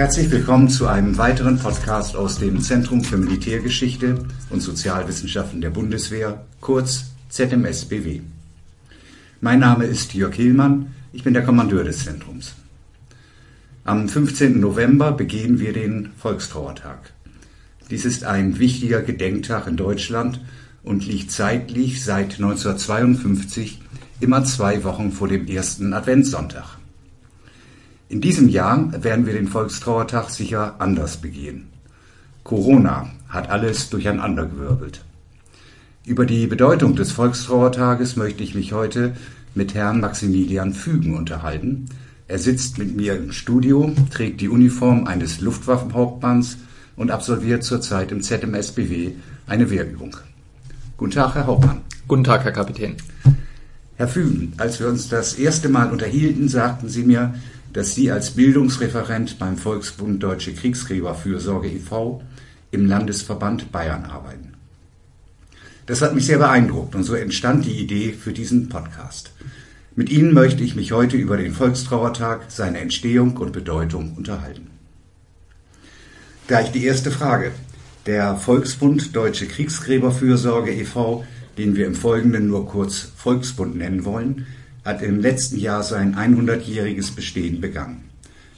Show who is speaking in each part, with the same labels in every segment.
Speaker 1: Herzlich willkommen zu einem weiteren Podcast aus dem Zentrum für Militärgeschichte und Sozialwissenschaften der Bundeswehr, kurz ZMSBW. Mein Name ist Jörg Hielmann, ich bin der Kommandeur des Zentrums. Am 15. November begehen wir den Volkstrauertag. Dies ist ein wichtiger Gedenktag in Deutschland und liegt zeitlich seit 1952 immer zwei Wochen vor dem ersten Adventssonntag. In diesem Jahr werden wir den Volkstrauertag sicher anders begehen. Corona hat alles durcheinandergewirbelt. Über die Bedeutung des Volkstrauertages möchte ich mich heute mit Herrn Maximilian Fügen unterhalten. Er sitzt mit mir im Studio, trägt die Uniform eines Luftwaffenhauptmanns und absolviert zurzeit im ZMSBW eine Wehrübung. Guten Tag, Herr Hauptmann.
Speaker 2: Guten Tag, Herr Kapitän.
Speaker 1: Herr Fügen, als wir uns das erste Mal unterhielten, sagten Sie mir, dass Sie als Bildungsreferent beim Volksbund Deutsche Kriegsgräberfürsorge e.V. im Landesverband Bayern arbeiten. Das hat mich sehr beeindruckt und so entstand die Idee für diesen Podcast. Mit Ihnen möchte ich mich heute über den Volkstrauertag, seine Entstehung und Bedeutung unterhalten. Gleich die erste Frage. Der Volksbund Deutsche Kriegsgräberfürsorge e.V., den wir im Folgenden nur kurz Volksbund nennen wollen, hat im letzten Jahr sein 100-jähriges Bestehen begangen.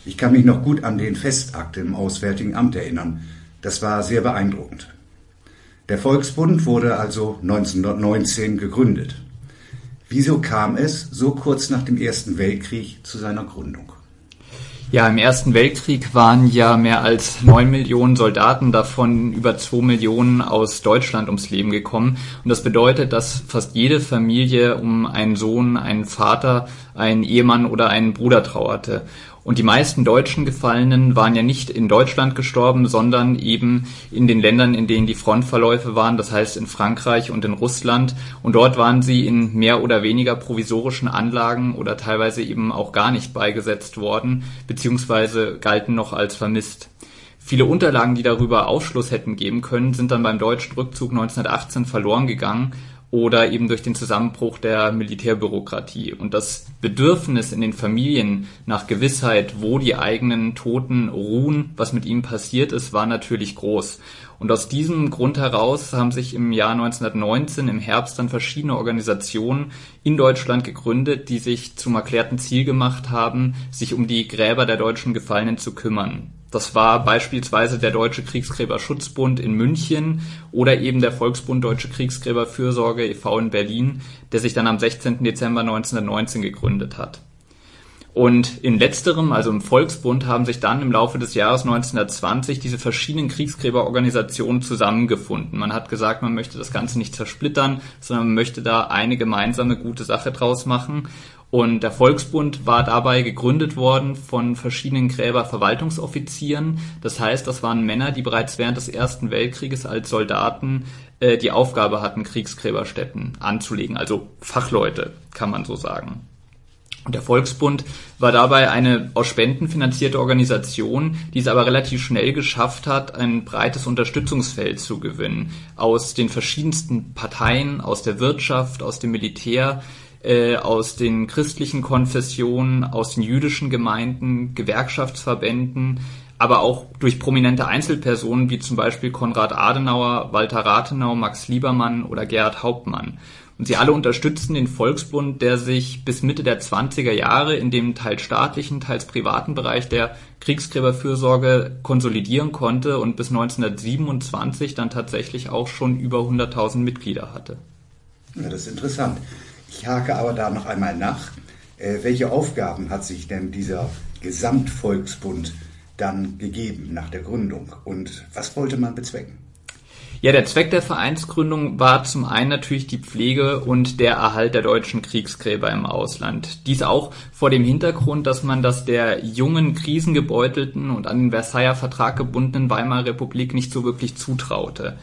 Speaker 1: Ich kann mich noch gut an den Festakt im Auswärtigen Amt erinnern. Das war sehr beeindruckend. Der Volksbund wurde also 1919 gegründet. Wieso kam es so kurz nach dem Ersten Weltkrieg zu seiner Gründung?
Speaker 2: Ja, im Ersten Weltkrieg waren ja mehr als neun Millionen Soldaten, davon über zwei Millionen aus Deutschland ums Leben gekommen. Und das bedeutet, dass fast jede Familie um einen Sohn, einen Vater, einen Ehemann oder einen Bruder trauerte. Und die meisten deutschen Gefallenen waren ja nicht in Deutschland gestorben, sondern eben in den Ländern, in denen die Frontverläufe waren, das heißt in Frankreich und in Russland. Und dort waren sie in mehr oder weniger provisorischen Anlagen oder teilweise eben auch gar nicht beigesetzt worden, beziehungsweise galten noch als vermisst. Viele Unterlagen, die darüber Aufschluss hätten geben können, sind dann beim deutschen Rückzug 1918 verloren gegangen oder eben durch den Zusammenbruch der Militärbürokratie. Und das Bedürfnis in den Familien nach Gewissheit, wo die eigenen Toten ruhen, was mit ihnen passiert ist, war natürlich groß. Und aus diesem Grund heraus haben sich im Jahr 1919 im Herbst dann verschiedene Organisationen in Deutschland gegründet, die sich zum erklärten Ziel gemacht haben, sich um die Gräber der deutschen Gefallenen zu kümmern. Das war beispielsweise der Deutsche Kriegsgräberschutzbund in München oder eben der Volksbund Deutsche Kriegsgräberfürsorge e.V. in Berlin, der sich dann am 16. Dezember 1919 gegründet hat. Und in letzterem, also im Volksbund, haben sich dann im Laufe des Jahres 1920 diese verschiedenen Kriegsgräberorganisationen zusammengefunden. Man hat gesagt, man möchte das Ganze nicht zersplittern, sondern man möchte da eine gemeinsame gute Sache draus machen. Und der Volksbund war dabei gegründet worden von verschiedenen Gräberverwaltungsoffizieren. Das heißt, das waren Männer, die bereits während des Ersten Weltkrieges als Soldaten äh, die Aufgabe hatten, Kriegsgräberstätten anzulegen. Also Fachleute, kann man so sagen. Und der Volksbund war dabei eine aus Spenden finanzierte Organisation, die es aber relativ schnell geschafft hat, ein breites Unterstützungsfeld zu gewinnen. Aus den verschiedensten Parteien, aus der Wirtschaft, aus dem Militär, äh, aus den christlichen Konfessionen, aus den jüdischen Gemeinden, Gewerkschaftsverbänden, aber auch durch prominente Einzelpersonen wie zum Beispiel Konrad Adenauer, Walter Rathenau, Max Liebermann oder Gerhard Hauptmann. Und sie alle unterstützten den Volksbund, der sich bis Mitte der 20er Jahre in dem teils staatlichen, teils privaten Bereich der Kriegsgräberfürsorge konsolidieren konnte und bis 1927 dann tatsächlich auch schon über 100.000 Mitglieder hatte.
Speaker 1: Ja, das ist interessant. Ich hake aber da noch einmal nach. Äh, welche Aufgaben hat sich denn dieser Gesamtvolksbund dann gegeben nach der Gründung und was wollte man bezwecken?
Speaker 2: Ja, der Zweck der Vereinsgründung war zum einen natürlich die Pflege und der Erhalt der deutschen Kriegsgräber im Ausland. Dies auch vor dem Hintergrund, dass man das der jungen, krisengebeutelten und an den Versailler Vertrag gebundenen Weimarer Republik nicht so wirklich zutraute.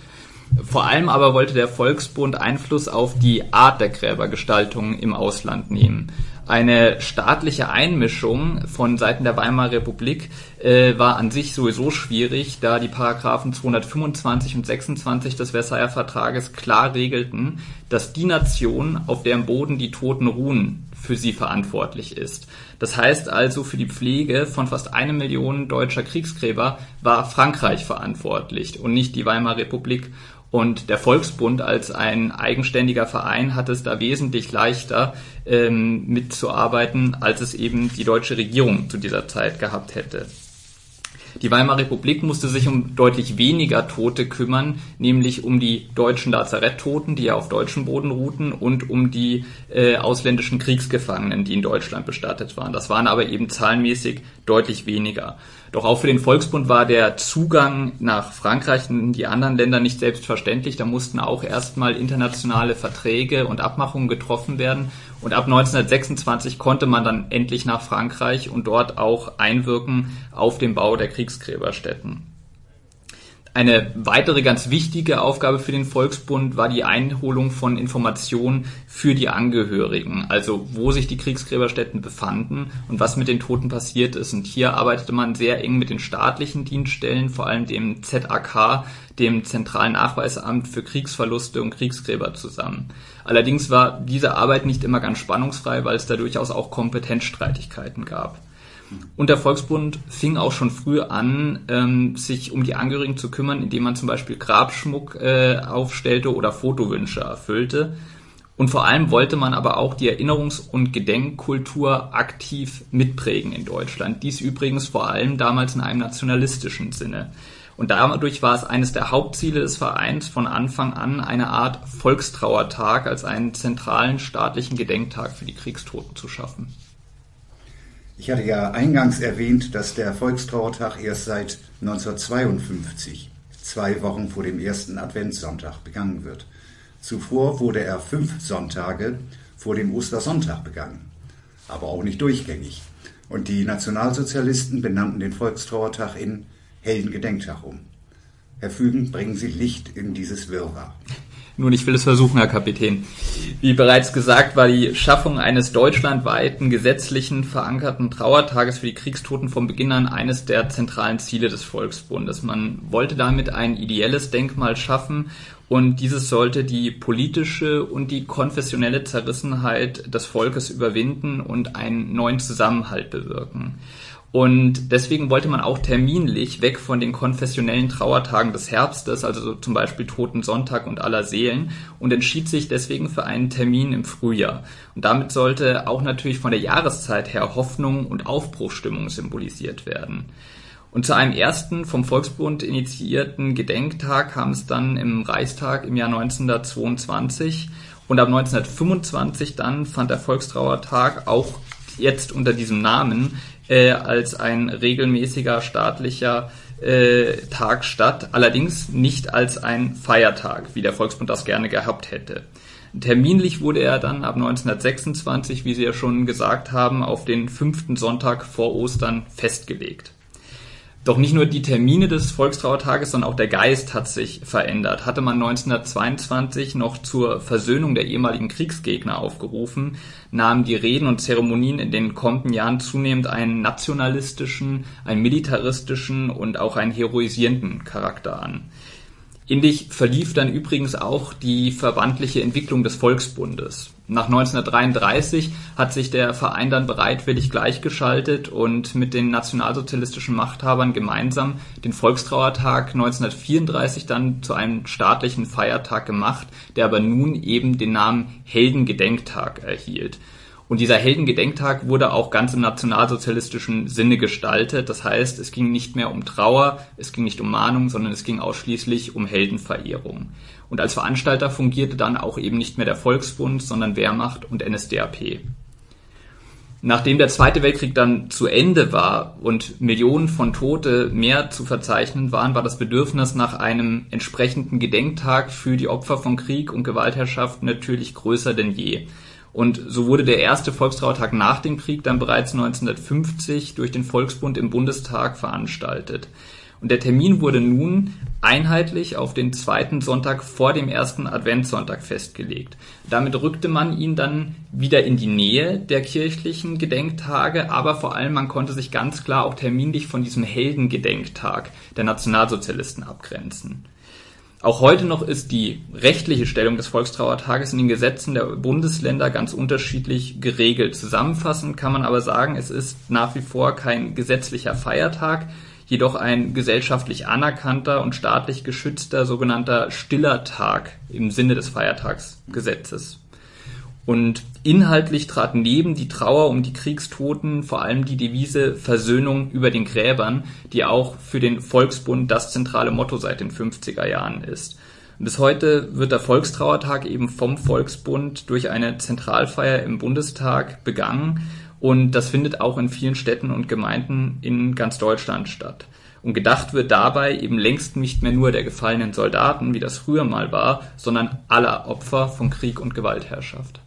Speaker 2: Vor allem aber wollte der Volksbund Einfluss auf die Art der Gräbergestaltung im Ausland nehmen. Eine staatliche Einmischung von Seiten der Weimarer Republik äh, war an sich sowieso schwierig, da die Paragraphen 225 und 26 des Versailler Vertrages klar regelten, dass die Nation, auf deren Boden die Toten ruhen, für sie verantwortlich ist. Das heißt also, für die Pflege von fast eine Million deutscher Kriegsgräber war Frankreich verantwortlich und nicht die Weimarer Republik. Und der Volksbund als ein eigenständiger Verein hat es da wesentlich leichter ähm, mitzuarbeiten, als es eben die deutsche Regierung zu dieser Zeit gehabt hätte. Die Weimarer Republik musste sich um deutlich weniger Tote kümmern, nämlich um die deutschen Lazaretttoten, die ja auf deutschem Boden ruhten, und um die äh, ausländischen Kriegsgefangenen, die in Deutschland bestattet waren. Das waren aber eben zahlenmäßig deutlich weniger. Doch auch für den Volksbund war der Zugang nach Frankreich und die anderen Länder nicht selbstverständlich. Da mussten auch erstmal internationale Verträge und Abmachungen getroffen werden. Und ab 1926 konnte man dann endlich nach Frankreich und dort auch einwirken auf den Bau der Kriegsgräberstätten. Eine weitere ganz wichtige Aufgabe für den Volksbund war die Einholung von Informationen für die Angehörigen, also wo sich die Kriegsgräberstätten befanden und was mit den Toten passiert ist. Und hier arbeitete man sehr eng mit den staatlichen Dienststellen, vor allem dem ZAK, dem Zentralen Nachweisamt für Kriegsverluste und Kriegsgräber zusammen. Allerdings war diese Arbeit nicht immer ganz spannungsfrei, weil es da durchaus auch Kompetenzstreitigkeiten gab. Und der Volksbund fing auch schon früh an, ähm, sich um die Angehörigen zu kümmern, indem man zum Beispiel Grabschmuck äh, aufstellte oder Fotowünsche erfüllte. Und vor allem wollte man aber auch die Erinnerungs- und Gedenkkultur aktiv mitprägen in Deutschland. Dies übrigens vor allem damals in einem nationalistischen Sinne. Und dadurch war es eines der Hauptziele des Vereins von Anfang an, eine Art Volkstrauertag als einen zentralen staatlichen Gedenktag für die Kriegstoten zu schaffen.
Speaker 1: Ich hatte ja eingangs erwähnt, dass der Volkstrauertag erst seit 1952, zwei Wochen vor dem ersten Adventssonntag, begangen wird. Zuvor wurde er fünf Sonntage vor dem Ostersonntag begangen, aber auch nicht durchgängig. Und die Nationalsozialisten benannten den Volkstrauertag in Heldengedenktag um. Herr Fügen, bringen Sie Licht in dieses Wirrwarr.
Speaker 2: Nun, ich will es versuchen, Herr Kapitän. Wie bereits gesagt, war die Schaffung eines deutschlandweiten gesetzlichen verankerten Trauertages für die Kriegstoten von Beginn an eines der zentralen Ziele des Volksbundes. Man wollte damit ein ideelles Denkmal schaffen und dieses sollte die politische und die konfessionelle Zerrissenheit des Volkes überwinden und einen neuen Zusammenhalt bewirken. Und deswegen wollte man auch terminlich weg von den konfessionellen Trauertagen des Herbstes, also so zum Beispiel Toten Sonntag und aller Seelen, und entschied sich deswegen für einen Termin im Frühjahr. Und damit sollte auch natürlich von der Jahreszeit her Hoffnung und Aufbruchstimmung symbolisiert werden. Und zu einem ersten vom Volksbund initiierten Gedenktag kam es dann im Reichstag im Jahr 1922 und ab 1925 dann fand der Volkstrauertag auch jetzt unter diesem Namen äh, als ein regelmäßiger staatlicher äh, Tag statt, allerdings nicht als ein Feiertag, wie der Volksbund das gerne gehabt hätte. Terminlich wurde er dann ab 1926, wie Sie ja schon gesagt haben, auf den fünften Sonntag vor Ostern festgelegt. Doch nicht nur die Termine des Volkstrauertages, sondern auch der Geist hat sich verändert. Hatte man 1922 noch zur Versöhnung der ehemaligen Kriegsgegner aufgerufen, nahmen die Reden und Zeremonien in den kommenden Jahren zunehmend einen nationalistischen, einen militaristischen und auch einen heroisierenden Charakter an. Ähnlich verlief dann übrigens auch die verbandliche Entwicklung des Volksbundes. Nach 1933 hat sich der Verein dann bereitwillig gleichgeschaltet und mit den nationalsozialistischen Machthabern gemeinsam den Volkstrauertag 1934 dann zu einem staatlichen Feiertag gemacht, der aber nun eben den Namen Heldengedenktag erhielt. Und dieser Heldengedenktag wurde auch ganz im nationalsozialistischen Sinne gestaltet. Das heißt, es ging nicht mehr um Trauer, es ging nicht um Mahnung, sondern es ging ausschließlich um Heldenverehrung. Und als Veranstalter fungierte dann auch eben nicht mehr der Volksbund, sondern Wehrmacht und NSDAP. Nachdem der Zweite Weltkrieg dann zu Ende war und Millionen von Tote mehr zu verzeichnen waren, war das Bedürfnis nach einem entsprechenden Gedenktag für die Opfer von Krieg und Gewaltherrschaft natürlich größer denn je. Und so wurde der erste Volkstrauertag nach dem Krieg dann bereits 1950 durch den Volksbund im Bundestag veranstaltet. Und der Termin wurde nun einheitlich auf den zweiten Sonntag vor dem ersten Adventssonntag festgelegt. Damit rückte man ihn dann wieder in die Nähe der kirchlichen Gedenktage, aber vor allem man konnte sich ganz klar auch terminlich von diesem Heldengedenktag der Nationalsozialisten abgrenzen. Auch heute noch ist die rechtliche Stellung des Volkstrauertages in den Gesetzen der Bundesländer ganz unterschiedlich geregelt. Zusammenfassend kann man aber sagen, es ist nach wie vor kein gesetzlicher Feiertag, jedoch ein gesellschaftlich anerkannter und staatlich geschützter sogenannter stiller Tag im Sinne des Feiertagsgesetzes. Und inhaltlich trat neben die Trauer um die Kriegstoten vor allem die Devise Versöhnung über den Gräbern, die auch für den Volksbund das zentrale Motto seit den 50er Jahren ist. Bis heute wird der Volkstrauertag eben vom Volksbund durch eine Zentralfeier im Bundestag begangen und das findet auch in vielen Städten und Gemeinden in ganz Deutschland statt. Und gedacht wird dabei eben längst nicht mehr nur der gefallenen Soldaten, wie das früher mal war, sondern aller Opfer von Krieg und Gewaltherrschaft.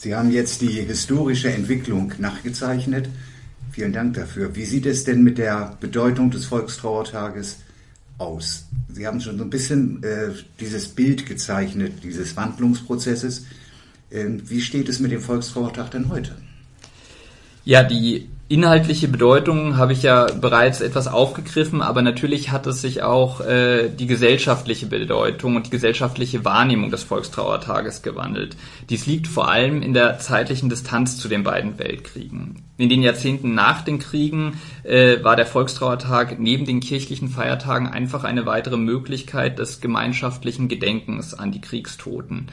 Speaker 1: Sie haben jetzt die historische Entwicklung nachgezeichnet. Vielen Dank dafür. Wie sieht es denn mit der Bedeutung des Volkstrauertages aus? Sie haben schon so ein bisschen äh, dieses Bild gezeichnet, dieses Wandlungsprozesses. Ähm, wie steht es mit dem Volkstrauertag denn heute?
Speaker 2: Ja, die inhaltliche Bedeutung habe ich ja bereits etwas aufgegriffen, aber natürlich hat es sich auch äh, die gesellschaftliche Bedeutung und die gesellschaftliche Wahrnehmung des Volkstrauertages gewandelt. Dies liegt vor allem in der zeitlichen Distanz zu den beiden Weltkriegen. In den Jahrzehnten nach den Kriegen äh, war der Volkstrauertag neben den kirchlichen Feiertagen einfach eine weitere Möglichkeit des gemeinschaftlichen Gedenkens an die Kriegstoten.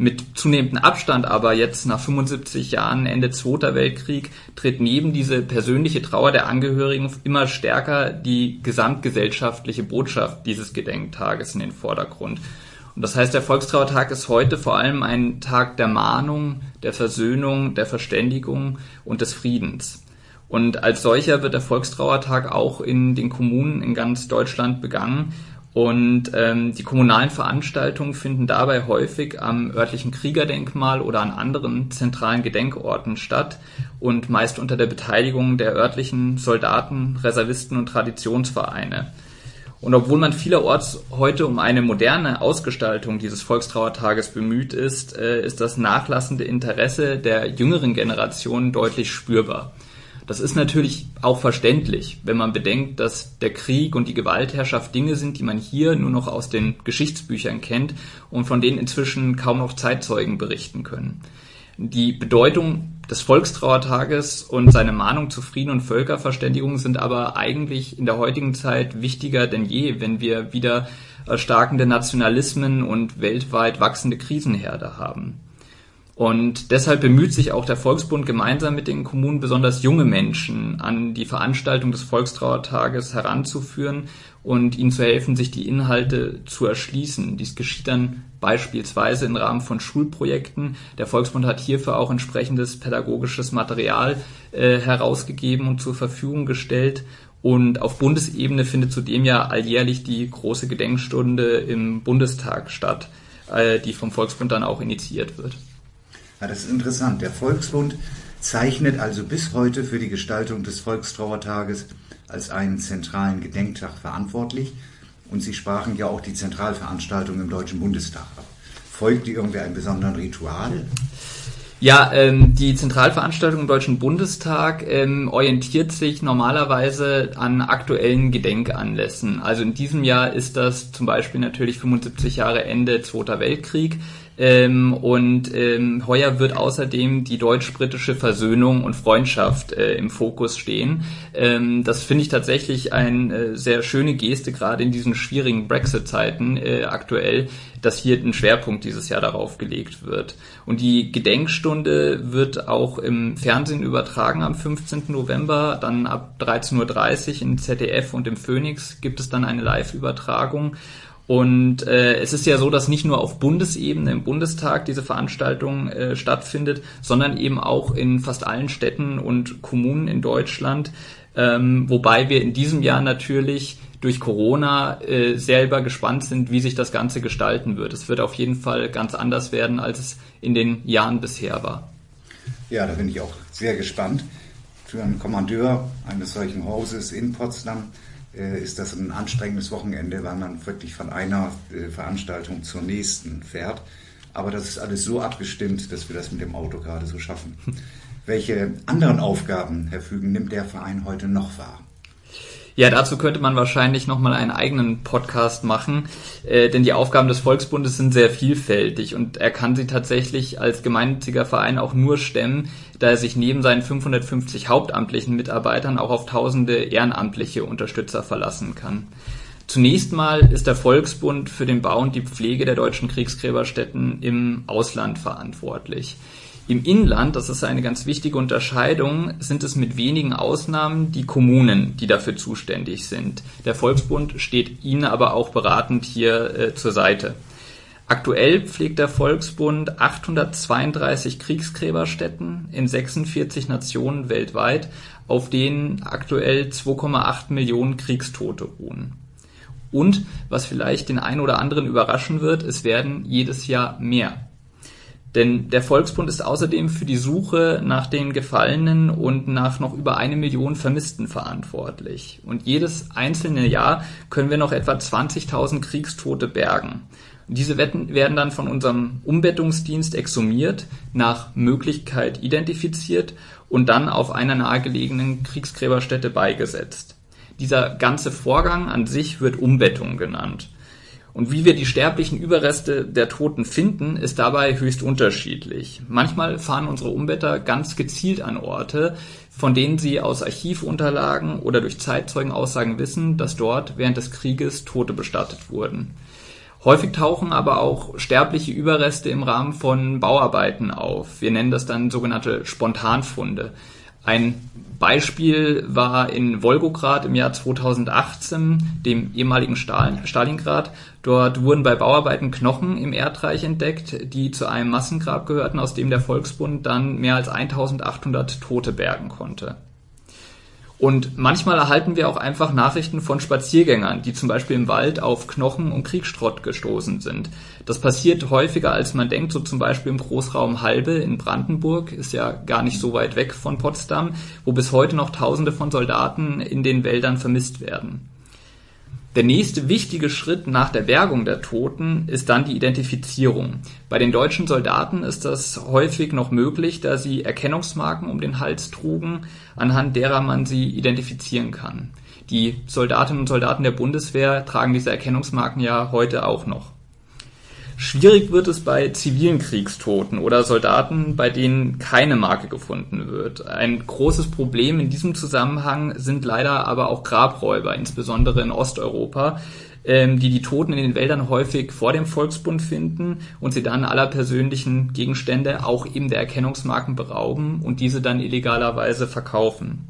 Speaker 2: Mit zunehmendem Abstand aber jetzt nach 75 Jahren Ende Zweiter Weltkrieg tritt neben diese persönliche Trauer der Angehörigen immer stärker die gesamtgesellschaftliche Botschaft dieses Gedenktages in den Vordergrund. Und das heißt, der Volkstrauertag ist heute vor allem ein Tag der Mahnung, der Versöhnung, der Verständigung und des Friedens. Und als solcher wird der Volkstrauertag auch in den Kommunen in ganz Deutschland begangen und ähm, die kommunalen Veranstaltungen finden dabei häufig am örtlichen Kriegerdenkmal oder an anderen zentralen Gedenkorten statt und meist unter der Beteiligung der örtlichen Soldaten, Reservisten und Traditionsvereine. Und obwohl man vielerorts heute um eine moderne Ausgestaltung dieses Volkstrauertages bemüht ist, äh, ist das nachlassende Interesse der jüngeren Generation deutlich spürbar. Das ist natürlich auch verständlich, wenn man bedenkt, dass der Krieg und die Gewaltherrschaft Dinge sind, die man hier nur noch aus den Geschichtsbüchern kennt und von denen inzwischen kaum noch Zeitzeugen berichten können. Die Bedeutung des Volkstrauertages und seine Mahnung zu Frieden und Völkerverständigung sind aber eigentlich in der heutigen Zeit wichtiger denn je, wenn wir wieder erstarkende Nationalismen und weltweit wachsende Krisenherde haben. Und deshalb bemüht sich auch der Volksbund gemeinsam mit den Kommunen besonders junge Menschen an die Veranstaltung des Volkstrauertages heranzuführen und ihnen zu helfen, sich die Inhalte zu erschließen. Dies geschieht dann beispielsweise im Rahmen von Schulprojekten. Der Volksbund hat hierfür auch entsprechendes pädagogisches Material äh, herausgegeben und zur Verfügung gestellt. Und auf Bundesebene findet zudem ja alljährlich die große Gedenkstunde im Bundestag statt, äh, die vom Volksbund dann auch initiiert wird.
Speaker 1: Ja, das ist interessant. Der Volksbund zeichnet also bis heute für die Gestaltung des Volkstrauertages als einen zentralen Gedenktag verantwortlich. Und Sie sprachen ja auch die Zentralveranstaltung im Deutschen Bundestag ab. Folgt die irgendwie einem besonderen Ritual?
Speaker 2: Ja, ähm, die Zentralveranstaltung im Deutschen Bundestag ähm, orientiert sich normalerweise an aktuellen Gedenkanlässen. Also in diesem Jahr ist das zum Beispiel natürlich 75 Jahre Ende Zweiter Weltkrieg. Ähm, und ähm, heuer wird außerdem die deutsch-britische Versöhnung und Freundschaft äh, im Fokus stehen. Ähm, das finde ich tatsächlich eine äh, sehr schöne Geste, gerade in diesen schwierigen Brexit-Zeiten äh, aktuell, dass hier ein Schwerpunkt dieses Jahr darauf gelegt wird. Und die Gedenkstunde wird auch im Fernsehen übertragen am 15. November. Dann ab 13.30 Uhr im ZDF und im Phoenix gibt es dann eine Live-Übertragung. Und äh, es ist ja so, dass nicht nur auf Bundesebene im Bundestag diese Veranstaltung äh, stattfindet, sondern eben auch in fast allen Städten und Kommunen in Deutschland. Ähm, wobei wir in diesem Jahr natürlich durch Corona äh, selber gespannt sind, wie sich das Ganze gestalten wird. Es wird auf jeden Fall ganz anders werden, als es in den Jahren bisher war.
Speaker 1: Ja, da bin ich auch sehr gespannt. Für einen Kommandeur eines solchen Hauses in Potsdam ist das ein anstrengendes Wochenende, weil man wirklich von einer äh, Veranstaltung zur nächsten fährt. Aber das ist alles so abgestimmt, dass wir das mit dem Auto gerade so schaffen. Welche anderen Aufgaben, Herr Fügen, nimmt der Verein heute noch wahr?
Speaker 2: Ja, dazu könnte man wahrscheinlich nochmal einen eigenen Podcast machen, äh, denn die Aufgaben des Volksbundes sind sehr vielfältig und er kann sie tatsächlich als gemeinnütziger Verein auch nur stemmen, da er sich neben seinen 550 hauptamtlichen Mitarbeitern auch auf tausende ehrenamtliche Unterstützer verlassen kann. Zunächst mal ist der Volksbund für den Bau und die Pflege der deutschen Kriegsgräberstätten im Ausland verantwortlich. Im Inland, das ist eine ganz wichtige Unterscheidung, sind es mit wenigen Ausnahmen die Kommunen, die dafür zuständig sind. Der Volksbund steht ihnen aber auch beratend hier äh, zur Seite. Aktuell pflegt der Volksbund 832 Kriegsgräberstätten in 46 Nationen weltweit, auf denen aktuell 2,8 Millionen Kriegstote ruhen. Und was vielleicht den einen oder anderen überraschen wird, es werden jedes Jahr mehr. Denn der Volksbund ist außerdem für die Suche nach den Gefallenen und nach noch über eine Million Vermissten verantwortlich. Und jedes einzelne Jahr können wir noch etwa 20.000 Kriegstote bergen. Diese Wetten werden dann von unserem Umbettungsdienst exhumiert, nach Möglichkeit identifiziert und dann auf einer nahegelegenen Kriegsgräberstätte beigesetzt. Dieser ganze Vorgang an sich wird Umbettung genannt. Und wie wir die sterblichen Überreste der Toten finden, ist dabei höchst unterschiedlich. Manchmal fahren unsere Umbetter ganz gezielt an Orte, von denen sie aus Archivunterlagen oder durch Zeitzeugenaussagen wissen, dass dort während des Krieges Tote bestattet wurden. Häufig tauchen aber auch sterbliche Überreste im Rahmen von Bauarbeiten auf. Wir nennen das dann sogenannte Spontanfunde. Ein Beispiel war in Wolgograd im Jahr 2018, dem ehemaligen Stalingrad. Dort wurden bei Bauarbeiten Knochen im Erdreich entdeckt, die zu einem Massengrab gehörten, aus dem der Volksbund dann mehr als 1800 Tote bergen konnte. Und manchmal erhalten wir auch einfach Nachrichten von Spaziergängern, die zum Beispiel im Wald auf Knochen und Kriegsschrott gestoßen sind. Das passiert häufiger, als man denkt, so zum Beispiel im Großraum Halbe in Brandenburg, ist ja gar nicht so weit weg von Potsdam, wo bis heute noch Tausende von Soldaten in den Wäldern vermisst werden. Der nächste wichtige Schritt nach der Bergung der Toten ist dann die Identifizierung. Bei den deutschen Soldaten ist das häufig noch möglich, da sie Erkennungsmarken um den Hals trugen, anhand derer man sie identifizieren kann. Die Soldatinnen und Soldaten der Bundeswehr tragen diese Erkennungsmarken ja heute auch noch. Schwierig wird es bei zivilen Kriegstoten oder Soldaten, bei denen keine Marke gefunden wird. Ein großes Problem in diesem Zusammenhang sind leider aber auch Grabräuber, insbesondere in Osteuropa, ähm, die die Toten in den Wäldern häufig vor dem Volksbund finden und sie dann aller persönlichen Gegenstände, auch eben der Erkennungsmarken berauben und diese dann illegalerweise verkaufen.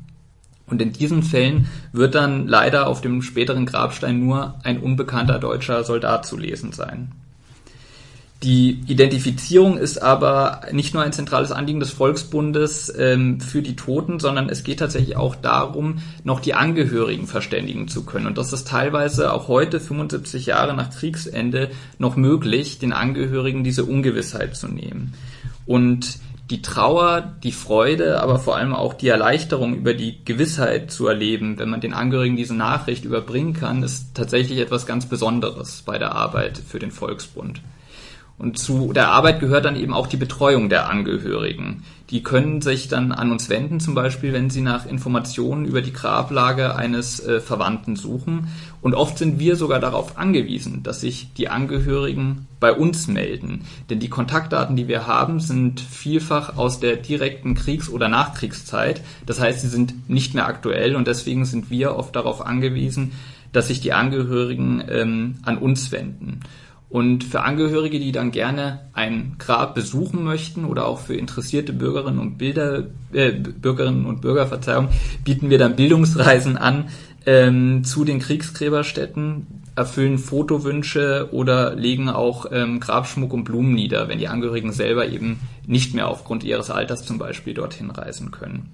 Speaker 2: Und in diesen Fällen wird dann leider auf dem späteren Grabstein nur ein unbekannter deutscher Soldat zu lesen sein. Die Identifizierung ist aber nicht nur ein zentrales Anliegen des Volksbundes ähm, für die Toten, sondern es geht tatsächlich auch darum, noch die Angehörigen verständigen zu können. Und das ist teilweise auch heute, 75 Jahre nach Kriegsende, noch möglich, den Angehörigen diese Ungewissheit zu nehmen. Und die Trauer, die Freude, aber vor allem auch die Erleichterung über die Gewissheit zu erleben, wenn man den Angehörigen diese Nachricht überbringen kann, ist tatsächlich etwas ganz Besonderes bei der Arbeit für den Volksbund. Und zu der Arbeit gehört dann eben auch die Betreuung der Angehörigen. Die können sich dann an uns wenden, zum Beispiel, wenn sie nach Informationen über die Grablage eines äh, Verwandten suchen. Und oft sind wir sogar darauf angewiesen, dass sich die Angehörigen bei uns melden. Denn die Kontaktdaten, die wir haben, sind vielfach aus der direkten Kriegs- oder Nachkriegszeit. Das heißt, sie sind nicht mehr aktuell und deswegen sind wir oft darauf angewiesen, dass sich die Angehörigen ähm, an uns wenden. Und für Angehörige, die dann gerne ein Grab besuchen möchten oder auch für interessierte Bürgerinnen und Bilder, äh, Bürgerinnen und Bürger, Verzeihung, bieten wir dann Bildungsreisen an ähm, zu den Kriegsgräberstätten, erfüllen Fotowünsche oder legen auch ähm, Grabschmuck und Blumen nieder, wenn die Angehörigen selber eben nicht mehr aufgrund ihres Alters zum Beispiel dorthin reisen können.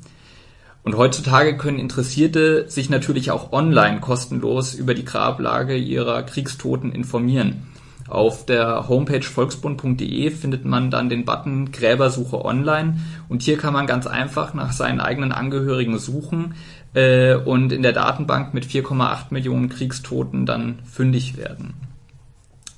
Speaker 2: Und heutzutage können Interessierte sich natürlich auch online kostenlos über die Grablage ihrer Kriegstoten informieren. Auf der Homepage volksbund.de findet man dann den Button Gräbersuche online und hier kann man ganz einfach nach seinen eigenen Angehörigen suchen äh, und in der Datenbank mit 4,8 Millionen Kriegstoten dann fündig werden.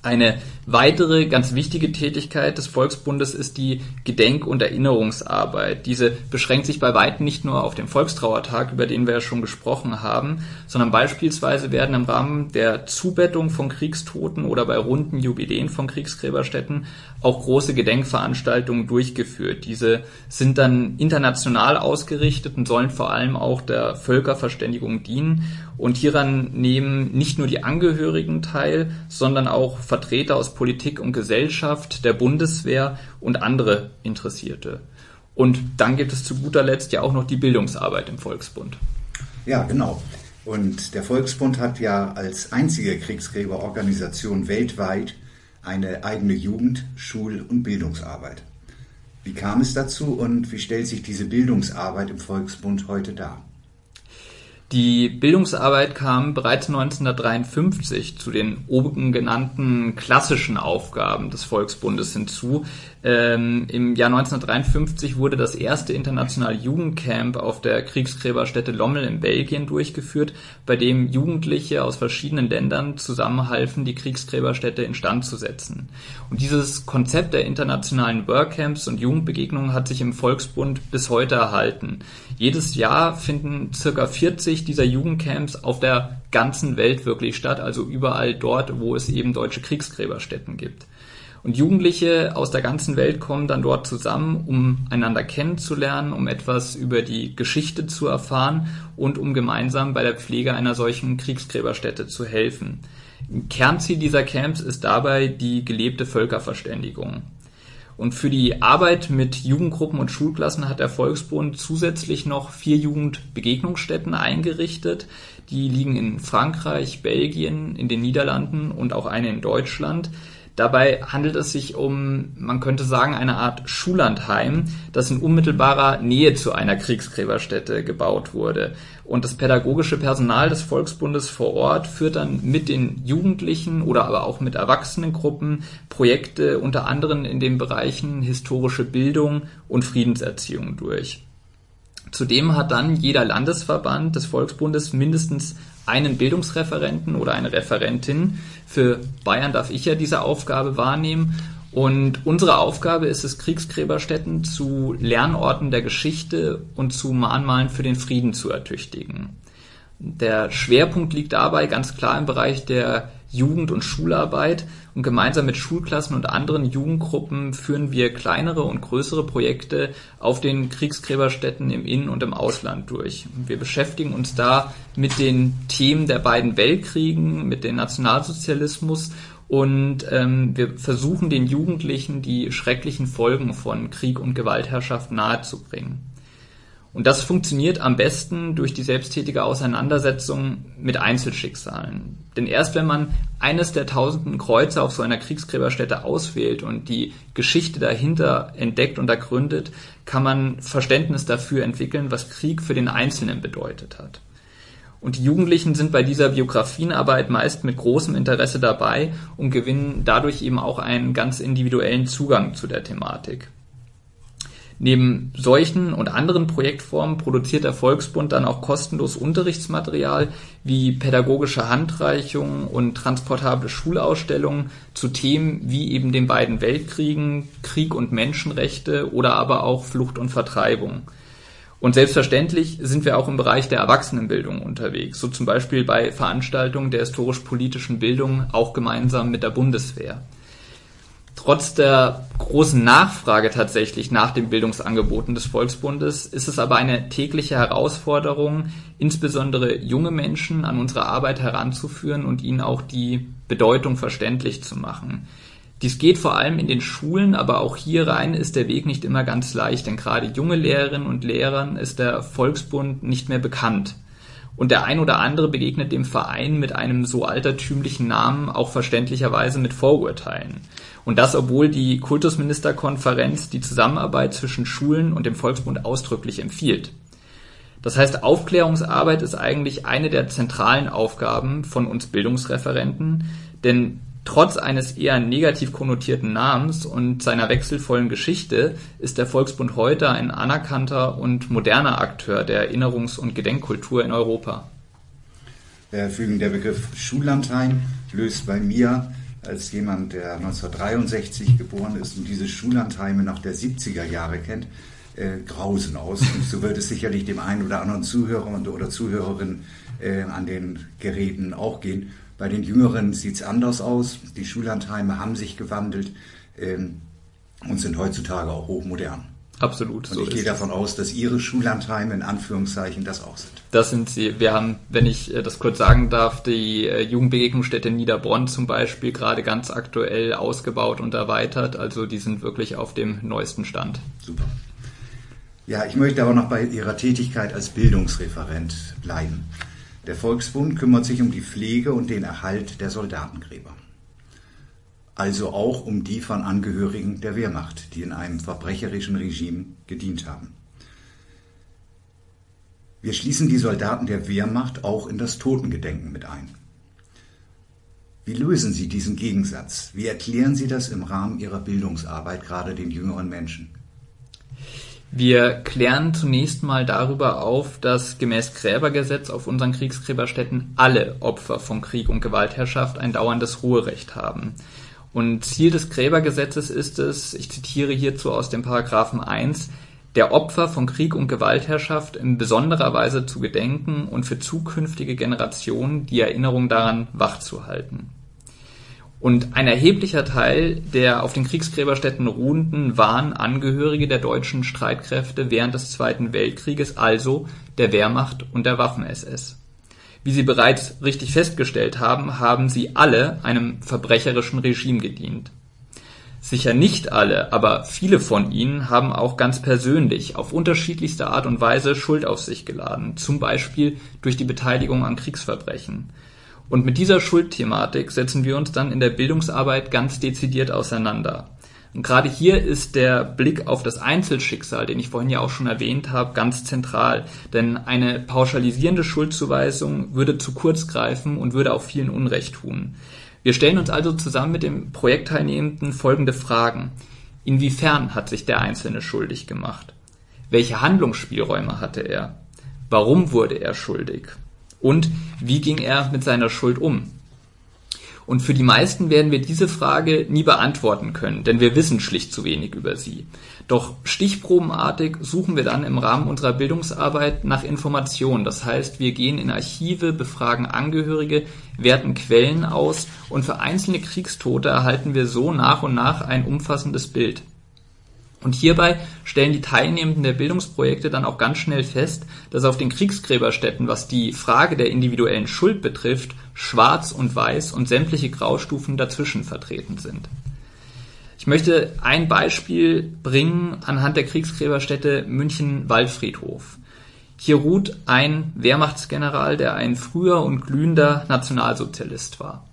Speaker 2: Eine weitere ganz wichtige Tätigkeit des Volksbundes ist die Gedenk- und Erinnerungsarbeit. Diese beschränkt sich bei weitem nicht nur auf den Volkstrauertag, über den wir ja schon gesprochen haben, sondern beispielsweise werden im Rahmen der Zubettung von Kriegstoten oder bei runden Jubiläen von Kriegsgräberstätten auch große Gedenkveranstaltungen durchgeführt. Diese sind dann international ausgerichtet und sollen vor allem auch der Völkerverständigung dienen. Und hieran nehmen nicht nur die Angehörigen teil, sondern auch Vertreter aus Politik und Gesellschaft, der Bundeswehr und andere Interessierte. Und dann gibt es zu guter Letzt ja auch noch die Bildungsarbeit im Volksbund.
Speaker 1: Ja, genau. Und der Volksbund hat ja als einzige Kriegsgräberorganisation weltweit eine eigene Jugend-, Schul- und Bildungsarbeit. Wie kam es dazu und wie stellt sich diese Bildungsarbeit im Volksbund heute dar?
Speaker 2: Die Bildungsarbeit kam bereits 1953 zu den oben genannten klassischen Aufgaben des Volksbundes hinzu. Ähm, Im Jahr 1953 wurde das erste internationale Jugendcamp auf der Kriegsgräberstätte Lommel in Belgien durchgeführt, bei dem Jugendliche aus verschiedenen Ländern zusammenhalfen, die Kriegsgräberstätte instand zu setzen. Und dieses Konzept der internationalen Workcamps und Jugendbegegnungen hat sich im Volksbund bis heute erhalten. Jedes Jahr finden circa 40 dieser Jugendcamps auf der ganzen Welt wirklich statt, also überall dort, wo es eben deutsche Kriegsgräberstätten gibt. Und Jugendliche aus der ganzen Welt kommen dann dort zusammen, um einander kennenzulernen, um etwas über die Geschichte zu erfahren und um gemeinsam bei der Pflege einer solchen Kriegsgräberstätte zu helfen. Kernziel dieser Camps ist dabei die gelebte Völkerverständigung. Und für die Arbeit mit Jugendgruppen und Schulklassen hat der Volksbund zusätzlich noch vier Jugendbegegnungsstätten eingerichtet. Die liegen in Frankreich, Belgien, in den Niederlanden und auch eine in Deutschland. Dabei handelt es sich um, man könnte sagen, eine Art Schullandheim, das in unmittelbarer Nähe zu einer Kriegsgräberstätte gebaut wurde. Und das pädagogische Personal des Volksbundes vor Ort führt dann mit den Jugendlichen oder aber auch mit Erwachsenengruppen Projekte unter anderem in den Bereichen historische Bildung und Friedenserziehung durch. Zudem hat dann jeder Landesverband des Volksbundes mindestens einen Bildungsreferenten oder eine Referentin. Für Bayern darf ich ja diese Aufgabe wahrnehmen. Und unsere Aufgabe ist es, Kriegsgräberstätten zu Lernorten der Geschichte und zu Mahnmalen für den Frieden zu ertüchtigen. Der Schwerpunkt liegt dabei ganz klar im Bereich der Jugend- und Schularbeit und gemeinsam mit Schulklassen und anderen Jugendgruppen führen wir kleinere und größere Projekte auf den Kriegsgräberstätten im In- und im Ausland durch. Wir beschäftigen uns da mit den Themen der beiden Weltkriegen, mit dem Nationalsozialismus und ähm, wir versuchen den Jugendlichen die schrecklichen Folgen von Krieg und Gewaltherrschaft nahezubringen. Und das funktioniert am besten durch die selbsttätige Auseinandersetzung mit Einzelschicksalen. Denn erst wenn man eines der tausenden Kreuze auf so einer Kriegsgräberstätte auswählt und die Geschichte dahinter entdeckt und ergründet, kann man Verständnis dafür entwickeln, was Krieg für den Einzelnen bedeutet hat. Und die Jugendlichen sind bei dieser Biografienarbeit meist mit großem Interesse dabei und gewinnen dadurch eben auch einen ganz individuellen Zugang zu der Thematik. Neben solchen und anderen Projektformen produziert der Volksbund dann auch kostenlos Unterrichtsmaterial wie pädagogische Handreichungen und transportable Schulausstellungen zu Themen wie eben den beiden Weltkriegen, Krieg und Menschenrechte oder aber auch Flucht und Vertreibung. Und selbstverständlich sind wir auch im Bereich der Erwachsenenbildung unterwegs, so zum Beispiel bei Veranstaltungen der historisch-politischen Bildung auch gemeinsam mit der Bundeswehr trotz der großen Nachfrage tatsächlich nach den Bildungsangeboten des Volksbundes ist es aber eine tägliche Herausforderung, insbesondere junge Menschen an unsere Arbeit heranzuführen und ihnen auch die Bedeutung verständlich zu machen. Dies geht vor allem in den Schulen, aber auch hier rein ist der Weg nicht immer ganz leicht, denn gerade junge Lehrerinnen und Lehrern ist der Volksbund nicht mehr bekannt. Und der ein oder andere begegnet dem Verein mit einem so altertümlichen Namen auch verständlicherweise mit Vorurteilen. Und das, obwohl die Kultusministerkonferenz die Zusammenarbeit zwischen Schulen und dem Volksbund ausdrücklich empfiehlt. Das heißt, Aufklärungsarbeit ist eigentlich eine der zentralen Aufgaben von uns Bildungsreferenten, denn trotz eines eher negativ konnotierten Namens und seiner wechselvollen Geschichte ist der Volksbund heute ein anerkannter und moderner Akteur der Erinnerungs- und Gedenkkultur in Europa.
Speaker 1: Der Begriff Schullandheim löst bei mir als jemand, der 1963 geboren ist und diese Schullandheime nach der 70er Jahre kennt, äh, grausen aus. Und so wird es sicherlich dem einen oder anderen Zuhörer oder Zuhörerin äh, an den Geräten auch gehen. Bei den Jüngeren sieht es anders aus. Die Schullandheime haben sich gewandelt ähm, und sind heutzutage auch hochmodern.
Speaker 2: Absolut.
Speaker 1: Und so ich gehe davon aus, dass Ihre Schullandheime in Anführungszeichen das auch sind.
Speaker 2: Das sind sie. Wir haben, wenn ich äh, das kurz sagen darf, die äh, Jugendbegegnungsstätte Niederbronn zum Beispiel gerade ganz aktuell ausgebaut und erweitert. Also die sind wirklich auf dem neuesten Stand.
Speaker 1: Super. Ja, ich möchte aber noch bei Ihrer Tätigkeit als Bildungsreferent bleiben. Der Volksbund kümmert sich um die Pflege und den Erhalt der Soldatengräber. Also auch um die von Angehörigen der Wehrmacht, die in einem verbrecherischen Regime gedient haben. Wir schließen die Soldaten der Wehrmacht auch in das Totengedenken mit ein. Wie lösen Sie diesen Gegensatz? Wie erklären Sie das im Rahmen Ihrer Bildungsarbeit gerade den jüngeren Menschen?
Speaker 2: Wir klären zunächst mal darüber auf, dass gemäß Gräbergesetz auf unseren Kriegsgräberstätten alle Opfer von Krieg und Gewaltherrschaft ein dauerndes Ruherecht haben. Und Ziel des Gräbergesetzes ist es, ich zitiere hierzu aus dem Paragraphen 1, der Opfer von Krieg und Gewaltherrschaft in besonderer Weise zu gedenken und für zukünftige Generationen die Erinnerung daran wachzuhalten. Und ein erheblicher Teil der auf den Kriegsgräberstätten ruhenden waren Angehörige der deutschen Streitkräfte während des Zweiten Weltkrieges, also der Wehrmacht und der Waffen-SS. Wie Sie bereits richtig festgestellt haben, haben sie alle einem verbrecherischen Regime gedient. Sicher nicht alle, aber viele von ihnen haben auch ganz persönlich auf unterschiedlichste Art und Weise Schuld auf sich geladen, zum Beispiel durch die Beteiligung an Kriegsverbrechen. Und mit dieser Schuldthematik setzen wir uns dann in der Bildungsarbeit ganz dezidiert auseinander. Und gerade hier ist der Blick auf das Einzelschicksal, den ich vorhin ja auch schon erwähnt habe, ganz zentral. Denn eine pauschalisierende Schuldzuweisung würde zu kurz greifen und würde auch vielen Unrecht tun. Wir stellen uns also zusammen mit dem Projektteilnehmenden folgende Fragen. Inwiefern hat sich der Einzelne schuldig gemacht? Welche Handlungsspielräume hatte er? Warum wurde er schuldig? Und wie ging er mit seiner Schuld um? Und für die meisten werden wir diese Frage nie beantworten können, denn wir wissen schlicht zu wenig über sie. Doch stichprobenartig suchen wir dann im Rahmen unserer Bildungsarbeit nach Informationen. Das heißt, wir gehen in Archive, befragen Angehörige, werten Quellen aus und für einzelne Kriegstote erhalten wir so nach und nach ein umfassendes Bild. Und hierbei stellen die Teilnehmenden der Bildungsprojekte dann auch ganz schnell fest, dass auf den Kriegsgräberstätten, was die Frage der individuellen Schuld betrifft, schwarz und weiß und sämtliche Graustufen dazwischen vertreten sind. Ich möchte ein Beispiel bringen anhand der Kriegsgräberstätte München-Waldfriedhof. Hier ruht ein Wehrmachtsgeneral, der ein früher und glühender Nationalsozialist war.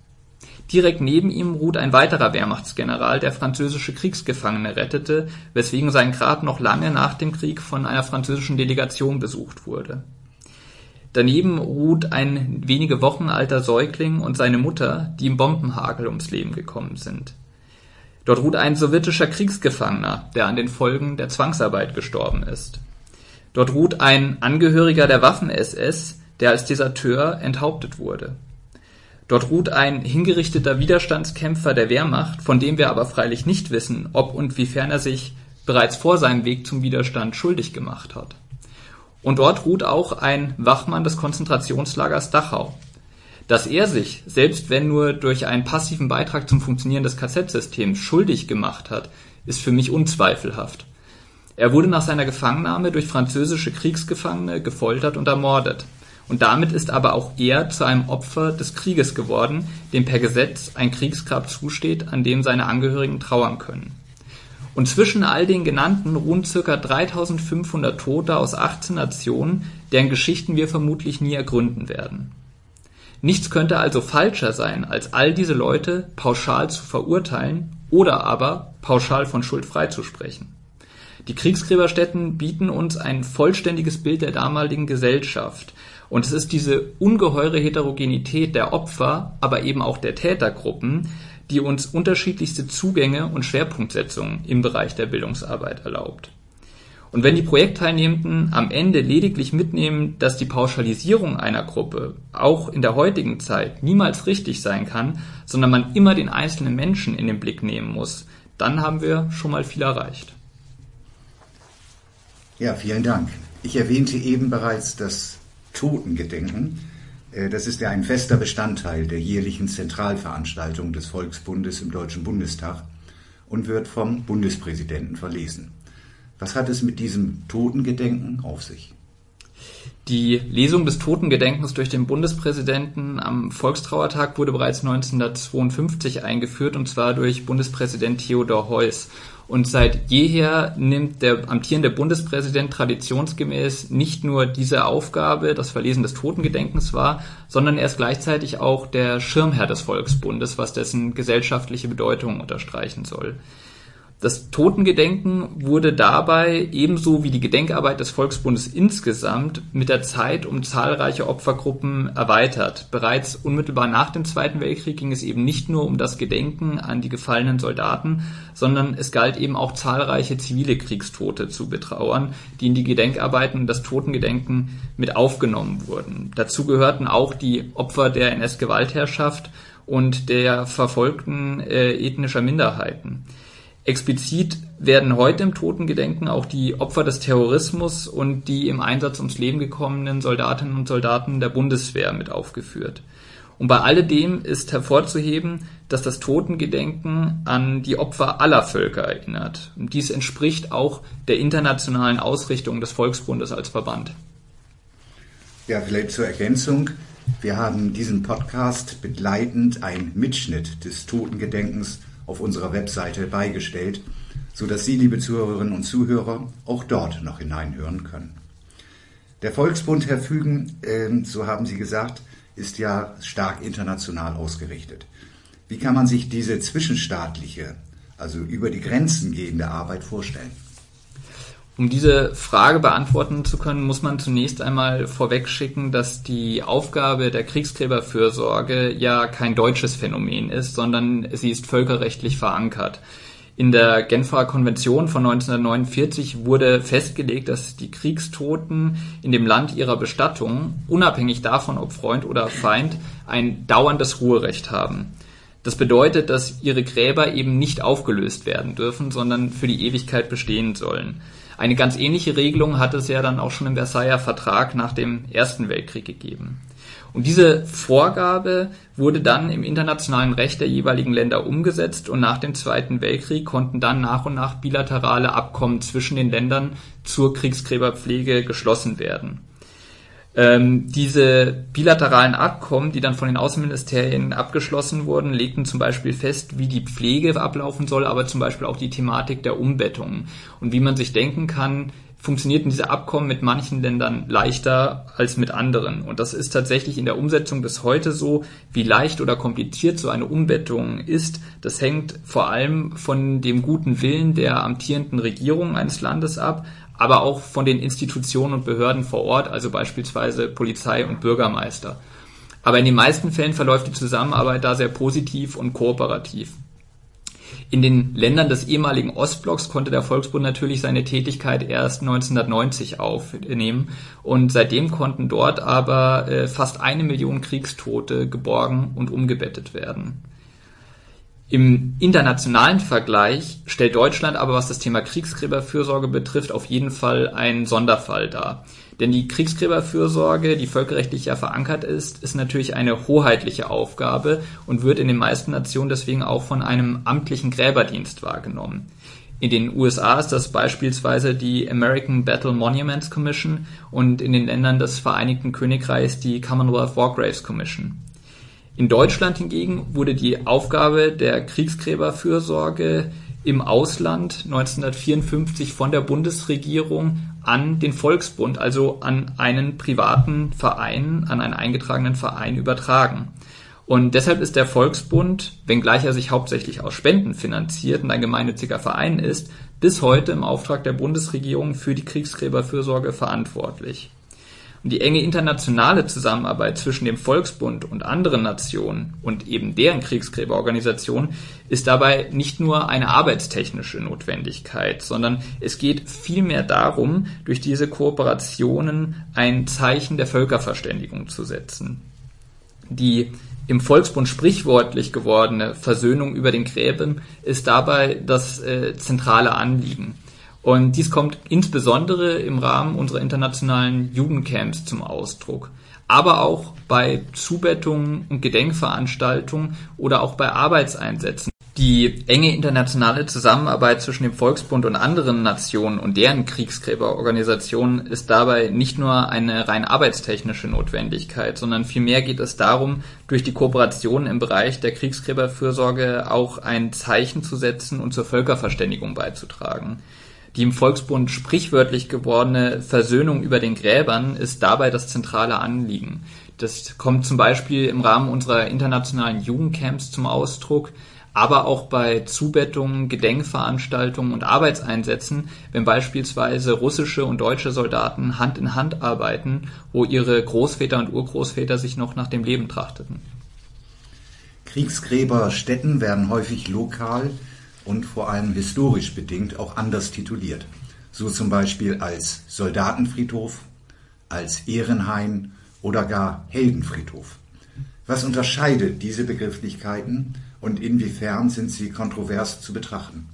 Speaker 2: Direkt neben ihm ruht ein weiterer Wehrmachtsgeneral, der französische Kriegsgefangene rettete, weswegen sein Grab noch lange nach dem Krieg von einer französischen Delegation besucht wurde. Daneben ruht ein wenige Wochen alter Säugling und seine Mutter, die im Bombenhagel ums Leben gekommen sind. Dort ruht ein sowjetischer Kriegsgefangener, der an den Folgen der Zwangsarbeit gestorben ist. Dort ruht ein Angehöriger der Waffen-SS, der als Deserteur enthauptet wurde. Dort ruht ein hingerichteter Widerstandskämpfer der Wehrmacht, von dem wir aber freilich nicht wissen, ob und wiefern er sich bereits vor seinem Weg zum Widerstand schuldig gemacht hat. Und dort ruht auch ein Wachmann des Konzentrationslagers Dachau. Dass er sich, selbst wenn nur durch einen passiven Beitrag zum Funktionieren des KZ-Systems, schuldig gemacht hat, ist für mich unzweifelhaft. Er wurde nach seiner Gefangennahme durch französische Kriegsgefangene gefoltert und ermordet. Und damit ist aber auch er zu einem Opfer des Krieges geworden, dem per Gesetz ein Kriegsgrab zusteht, an dem seine Angehörigen trauern können. Und zwischen all den genannten ruhen ca. 3500 Tote aus 18 Nationen, deren Geschichten wir vermutlich nie ergründen werden. Nichts könnte also falscher sein, als all diese Leute pauschal zu verurteilen oder aber pauschal von Schuld freizusprechen. Die Kriegsgräberstätten bieten uns ein vollständiges Bild der damaligen Gesellschaft, und es ist diese ungeheure Heterogenität der Opfer, aber eben auch der Tätergruppen, die uns unterschiedlichste Zugänge und Schwerpunktsetzungen im Bereich der Bildungsarbeit erlaubt. Und wenn die Projektteilnehmenden am Ende lediglich mitnehmen, dass die Pauschalisierung einer Gruppe auch in der heutigen Zeit niemals richtig sein kann, sondern man immer den einzelnen Menschen in den Blick nehmen muss, dann haben wir schon mal viel erreicht.
Speaker 1: Ja, vielen Dank. Ich erwähnte eben bereits das Totengedenken. Äh, das ist ja ein fester Bestandteil der jährlichen Zentralveranstaltung des Volksbundes im Deutschen Bundestag und wird vom Bundespräsidenten verlesen. Was hat es mit diesem Totengedenken auf sich?
Speaker 2: Die Lesung des Totengedenkens durch den Bundespräsidenten am Volkstrauertag wurde bereits 1952 eingeführt und zwar durch Bundespräsident Theodor Heuss. Und seit jeher nimmt der amtierende Bundespräsident traditionsgemäß nicht nur diese Aufgabe, das Verlesen des Totengedenkens wahr, sondern er ist gleichzeitig auch der Schirmherr des Volksbundes, was dessen gesellschaftliche Bedeutung unterstreichen soll. Das Totengedenken wurde dabei ebenso wie die Gedenkarbeit des Volksbundes insgesamt mit der Zeit um zahlreiche Opfergruppen erweitert. Bereits unmittelbar nach dem Zweiten Weltkrieg ging es eben nicht nur um das Gedenken an die gefallenen Soldaten, sondern es galt eben auch zahlreiche zivile Kriegstote zu betrauern, die in die Gedenkarbeiten und das Totengedenken mit aufgenommen wurden. Dazu gehörten auch die Opfer der NS-Gewaltherrschaft und der verfolgten äh, ethnischer Minderheiten. Explizit werden heute im Totengedenken auch die Opfer des Terrorismus und die im Einsatz ums Leben gekommenen Soldatinnen und Soldaten der Bundeswehr mit aufgeführt. Und bei alledem ist hervorzuheben, dass das Totengedenken an die Opfer aller Völker erinnert. Und dies entspricht auch der internationalen Ausrichtung des Volksbundes als Verband.
Speaker 1: Ja, vielleicht zur Ergänzung. Wir haben diesen Podcast begleitend ein Mitschnitt des Totengedenkens auf unserer Webseite beigestellt, sodass Sie, liebe Zuhörerinnen und Zuhörer, auch dort noch hineinhören können. Der Volksbund, Herr Fügen, äh, so haben Sie gesagt, ist ja stark international ausgerichtet. Wie kann man sich diese zwischenstaatliche, also über die Grenzen gehende Arbeit vorstellen?
Speaker 2: Um diese Frage beantworten zu können, muss man zunächst einmal vorwegschicken, dass die Aufgabe der Kriegsgräberfürsorge ja kein deutsches Phänomen ist, sondern sie ist völkerrechtlich verankert. In der Genfer Konvention von 1949 wurde festgelegt, dass die Kriegstoten in dem Land ihrer Bestattung, unabhängig davon, ob Freund oder Feind, ein dauerndes Ruherecht haben. Das bedeutet, dass ihre Gräber eben nicht aufgelöst werden dürfen, sondern für die Ewigkeit bestehen sollen. Eine ganz ähnliche Regelung hat es ja dann auch schon im Versailler Vertrag nach dem Ersten Weltkrieg gegeben. Und diese Vorgabe wurde dann im internationalen Recht der jeweiligen Länder umgesetzt und nach dem Zweiten Weltkrieg konnten dann nach und nach bilaterale Abkommen zwischen den Ländern zur Kriegsgräberpflege geschlossen werden. Ähm, diese bilateralen Abkommen, die dann von den Außenministerien abgeschlossen wurden, legten zum Beispiel fest, wie die Pflege ablaufen soll, aber zum Beispiel auch die Thematik der Umbettungen. Und wie man sich denken kann, funktionierten diese Abkommen mit manchen Ländern leichter als mit anderen. Und das ist tatsächlich in der Umsetzung bis heute so. Wie leicht oder kompliziert so eine Umbettung ist, das hängt vor allem von dem guten Willen der amtierenden Regierung eines Landes ab, aber auch von den Institutionen und Behörden vor Ort, also beispielsweise Polizei und Bürgermeister. Aber in den meisten Fällen verläuft die Zusammenarbeit da sehr positiv und kooperativ. In den Ländern des ehemaligen Ostblocks konnte der Volksbund natürlich seine Tätigkeit erst 1990 aufnehmen und seitdem konnten dort aber äh, fast eine Million Kriegstote geborgen und umgebettet werden. Im internationalen Vergleich stellt Deutschland aber, was das Thema Kriegsgräberfürsorge betrifft, auf jeden Fall einen Sonderfall dar. Denn die Kriegsgräberfürsorge, die völkerrechtlich ja verankert ist, ist natürlich eine hoheitliche Aufgabe und wird in den meisten Nationen deswegen auch von einem amtlichen Gräberdienst wahrgenommen. In den USA ist das beispielsweise die American Battle Monuments Commission und in den Ländern des Vereinigten Königreichs die Commonwealth War Graves Commission. In Deutschland hingegen wurde die Aufgabe der Kriegsgräberfürsorge im Ausland 1954 von der Bundesregierung an den Volksbund, also an einen privaten Verein, an einen eingetragenen Verein übertragen. Und deshalb ist der Volksbund, wenngleich er sich hauptsächlich aus Spenden finanziert und ein gemeinnütziger Verein ist, bis heute im Auftrag der Bundesregierung für die Kriegsgräberfürsorge verantwortlich. Und die enge internationale Zusammenarbeit zwischen dem Volksbund und anderen Nationen und eben deren Kriegsgräberorganisationen ist dabei nicht nur eine arbeitstechnische Notwendigkeit, sondern es geht vielmehr darum, durch diese Kooperationen ein Zeichen der Völkerverständigung zu setzen. Die im Volksbund sprichwortlich gewordene Versöhnung über den Gräben ist dabei das äh, zentrale Anliegen. Und dies kommt insbesondere im Rahmen unserer internationalen Jugendcamps zum Ausdruck, aber auch bei Zubettungen und Gedenkveranstaltungen oder auch bei Arbeitseinsätzen. Die enge internationale Zusammenarbeit zwischen dem Volksbund und anderen Nationen und deren Kriegsgräberorganisationen ist dabei nicht nur eine rein arbeitstechnische Notwendigkeit, sondern vielmehr geht es darum, durch die Kooperation im Bereich der Kriegsgräberfürsorge auch ein Zeichen zu setzen und zur Völkerverständigung beizutragen. Die im Volksbund sprichwörtlich gewordene Versöhnung über den Gräbern ist dabei das zentrale Anliegen. Das kommt zum Beispiel im Rahmen unserer internationalen Jugendcamps zum Ausdruck, aber auch bei Zubettungen, Gedenkveranstaltungen und Arbeitseinsätzen, wenn beispielsweise russische und deutsche Soldaten Hand in Hand arbeiten, wo ihre Großväter und Urgroßväter sich noch nach dem Leben trachteten.
Speaker 1: Kriegsgräberstätten werden häufig lokal und vor allem historisch bedingt auch anders tituliert. So zum Beispiel als Soldatenfriedhof, als Ehrenhain oder gar Heldenfriedhof. Was unterscheidet diese Begrifflichkeiten und inwiefern sind sie kontrovers zu betrachten?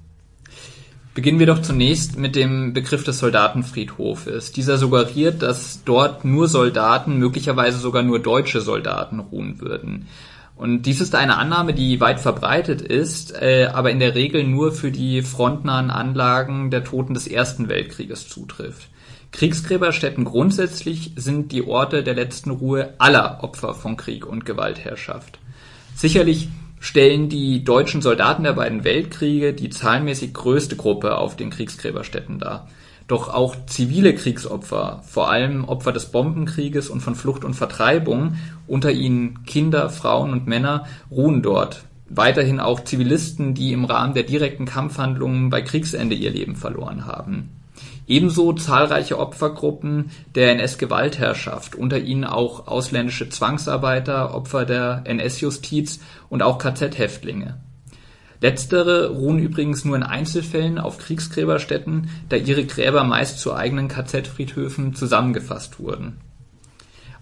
Speaker 2: Beginnen wir doch zunächst mit dem Begriff des Soldatenfriedhofes. Dieser suggeriert, dass dort nur Soldaten, möglicherweise sogar nur deutsche Soldaten ruhen würden. Und dies ist eine Annahme, die weit verbreitet ist, äh, aber in der Regel nur für die frontnahen Anlagen der Toten des Ersten Weltkrieges zutrifft. Kriegsgräberstätten grundsätzlich sind die Orte der letzten Ruhe aller Opfer von Krieg und Gewaltherrschaft. Sicherlich stellen die deutschen Soldaten der beiden Weltkriege die zahlenmäßig größte Gruppe auf den Kriegsgräberstätten dar. Doch auch zivile Kriegsopfer, vor allem Opfer des Bombenkrieges und von Flucht und Vertreibung, unter ihnen Kinder, Frauen und Männer, ruhen dort. Weiterhin auch Zivilisten, die im Rahmen der direkten Kampfhandlungen bei Kriegsende ihr Leben verloren haben. Ebenso zahlreiche Opfergruppen der NS-Gewaltherrschaft, unter ihnen auch ausländische Zwangsarbeiter, Opfer der NS-Justiz und auch KZ-Häftlinge. Letztere ruhen übrigens nur in Einzelfällen auf Kriegsgräberstätten, da ihre Gräber meist zu eigenen KZ-Friedhöfen zusammengefasst wurden.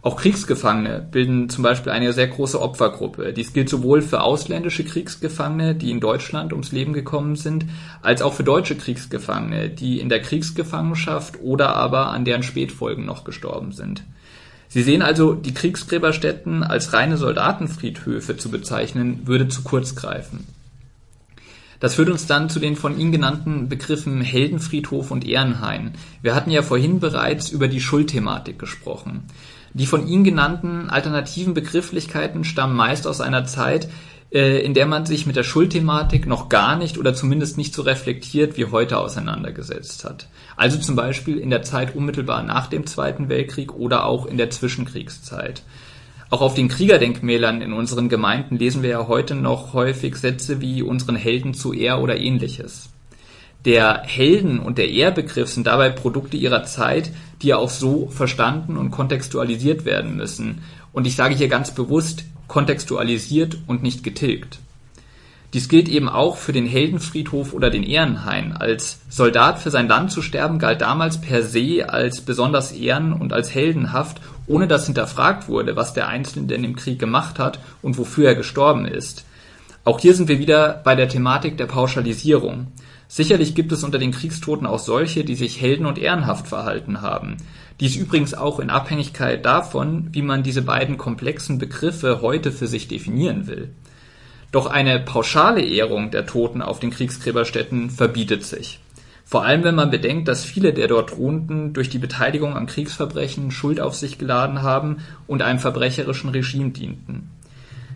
Speaker 2: Auch Kriegsgefangene bilden zum Beispiel eine sehr große Opfergruppe. Dies gilt sowohl für ausländische Kriegsgefangene, die in Deutschland ums Leben gekommen sind, als auch für deutsche Kriegsgefangene, die in der Kriegsgefangenschaft oder aber an deren Spätfolgen noch gestorben sind. Sie sehen also, die Kriegsgräberstätten als reine Soldatenfriedhöfe zu bezeichnen, würde zu kurz greifen. Das führt uns dann zu den von Ihnen genannten Begriffen Heldenfriedhof und Ehrenhain. Wir hatten ja vorhin bereits über die Schuldthematik gesprochen. Die von Ihnen genannten alternativen Begrifflichkeiten stammen meist aus einer Zeit, äh, in der man sich mit der Schuldthematik noch gar nicht oder zumindest nicht so reflektiert wie heute auseinandergesetzt hat. Also zum Beispiel in der Zeit unmittelbar nach dem Zweiten Weltkrieg oder auch in der Zwischenkriegszeit. Auch auf den Kriegerdenkmälern in unseren Gemeinden lesen wir ja heute noch häufig Sätze wie unseren Helden zu Ehr oder ähnliches. Der Helden- und der Ehrbegriff sind dabei Produkte ihrer Zeit, die ja auch so verstanden und kontextualisiert werden müssen. Und ich sage hier ganz bewusst kontextualisiert und nicht getilgt. Dies gilt eben auch für den Heldenfriedhof oder den Ehrenhain. Als Soldat für sein Land zu sterben galt damals per se als besonders ehren- und als heldenhaft, ohne dass hinterfragt wurde, was der Einzelne denn im Krieg gemacht hat und wofür er gestorben ist. Auch hier sind wir wieder bei der Thematik der Pauschalisierung. Sicherlich gibt es unter den Kriegstoten auch solche, die sich helden- und ehrenhaft verhalten haben. Dies übrigens auch in Abhängigkeit davon, wie man diese beiden komplexen Begriffe heute für sich definieren will. Doch eine pauschale Ehrung der Toten auf den Kriegsgräberstätten verbietet sich. Vor allem, wenn man bedenkt, dass viele der dort Ruhenden durch die Beteiligung an Kriegsverbrechen Schuld auf sich geladen haben und einem verbrecherischen Regime dienten.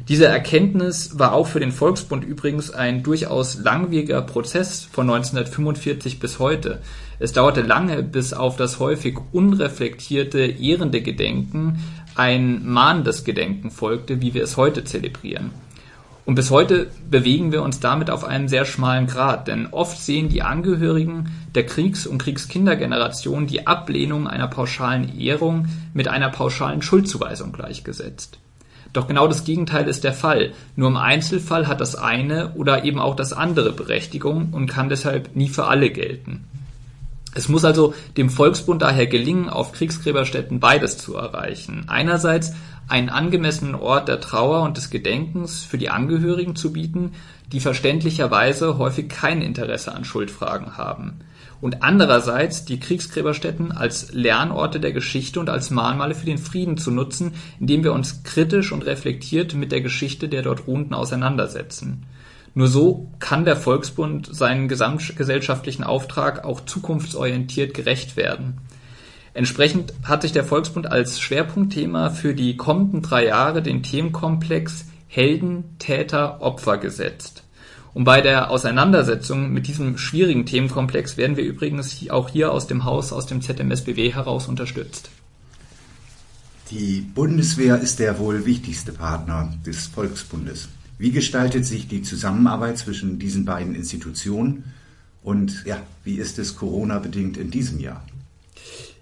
Speaker 2: Diese Erkenntnis war auch für den Volksbund übrigens ein durchaus langwieriger Prozess von 1945 bis heute. Es dauerte lange, bis auf das häufig unreflektierte, ehrende Gedenken ein mahnendes Gedenken folgte, wie wir es heute zelebrieren. Und bis heute bewegen wir uns damit auf einem sehr schmalen Grad, denn oft sehen die Angehörigen der Kriegs- und Kriegskindergeneration die Ablehnung einer pauschalen Ehrung mit einer pauschalen Schuldzuweisung gleichgesetzt. Doch genau das Gegenteil ist der Fall. Nur im Einzelfall hat das eine oder eben auch das andere Berechtigung und kann deshalb nie für alle gelten. Es muss also dem Volksbund daher gelingen, auf Kriegsgräberstätten beides zu erreichen. Einerseits einen angemessenen Ort der Trauer und des Gedenkens für die Angehörigen zu bieten, die verständlicherweise häufig kein Interesse an Schuldfragen haben und andererseits die Kriegsgräberstätten als Lernorte der Geschichte und als Mahnmale für den Frieden zu nutzen, indem wir uns kritisch und reflektiert mit der Geschichte der dort Ruhenden auseinandersetzen. Nur so kann der Volksbund seinen gesamtgesellschaftlichen Auftrag auch zukunftsorientiert gerecht werden. Entsprechend hat sich der Volksbund als Schwerpunktthema für die kommenden drei Jahre den Themenkomplex Helden, Täter, Opfer gesetzt. Und bei der Auseinandersetzung mit diesem schwierigen Themenkomplex werden wir übrigens auch hier aus dem Haus, aus dem ZMSBW heraus unterstützt.
Speaker 1: Die Bundeswehr ist der wohl wichtigste Partner des Volksbundes. Wie gestaltet sich die Zusammenarbeit zwischen diesen beiden Institutionen und ja, wie ist es Corona-bedingt in diesem Jahr?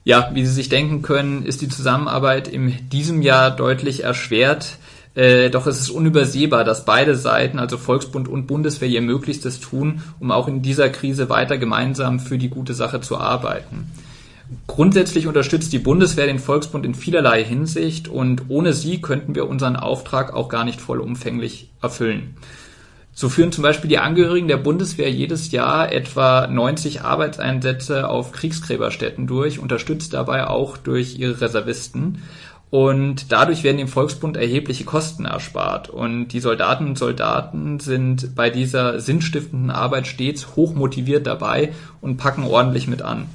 Speaker 2: Ja, wie Sie sich denken können, ist die Zusammenarbeit in diesem Jahr deutlich erschwert äh, doch es ist unübersehbar, dass beide Seiten, also Volksbund und Bundeswehr, ihr Möglichstes tun, um auch in dieser Krise weiter gemeinsam für die gute Sache zu arbeiten. Grundsätzlich unterstützt die Bundeswehr den Volksbund in vielerlei Hinsicht und ohne sie könnten wir unseren Auftrag auch gar nicht vollumfänglich erfüllen. So führen zum Beispiel die Angehörigen der Bundeswehr jedes Jahr etwa 90 Arbeitseinsätze auf Kriegsgräberstätten durch, unterstützt dabei auch durch ihre Reservisten. Und dadurch werden dem Volksbund erhebliche Kosten erspart. Und die Soldatinnen und Soldaten sind bei dieser sinnstiftenden Arbeit stets hoch motiviert dabei und packen ordentlich mit an.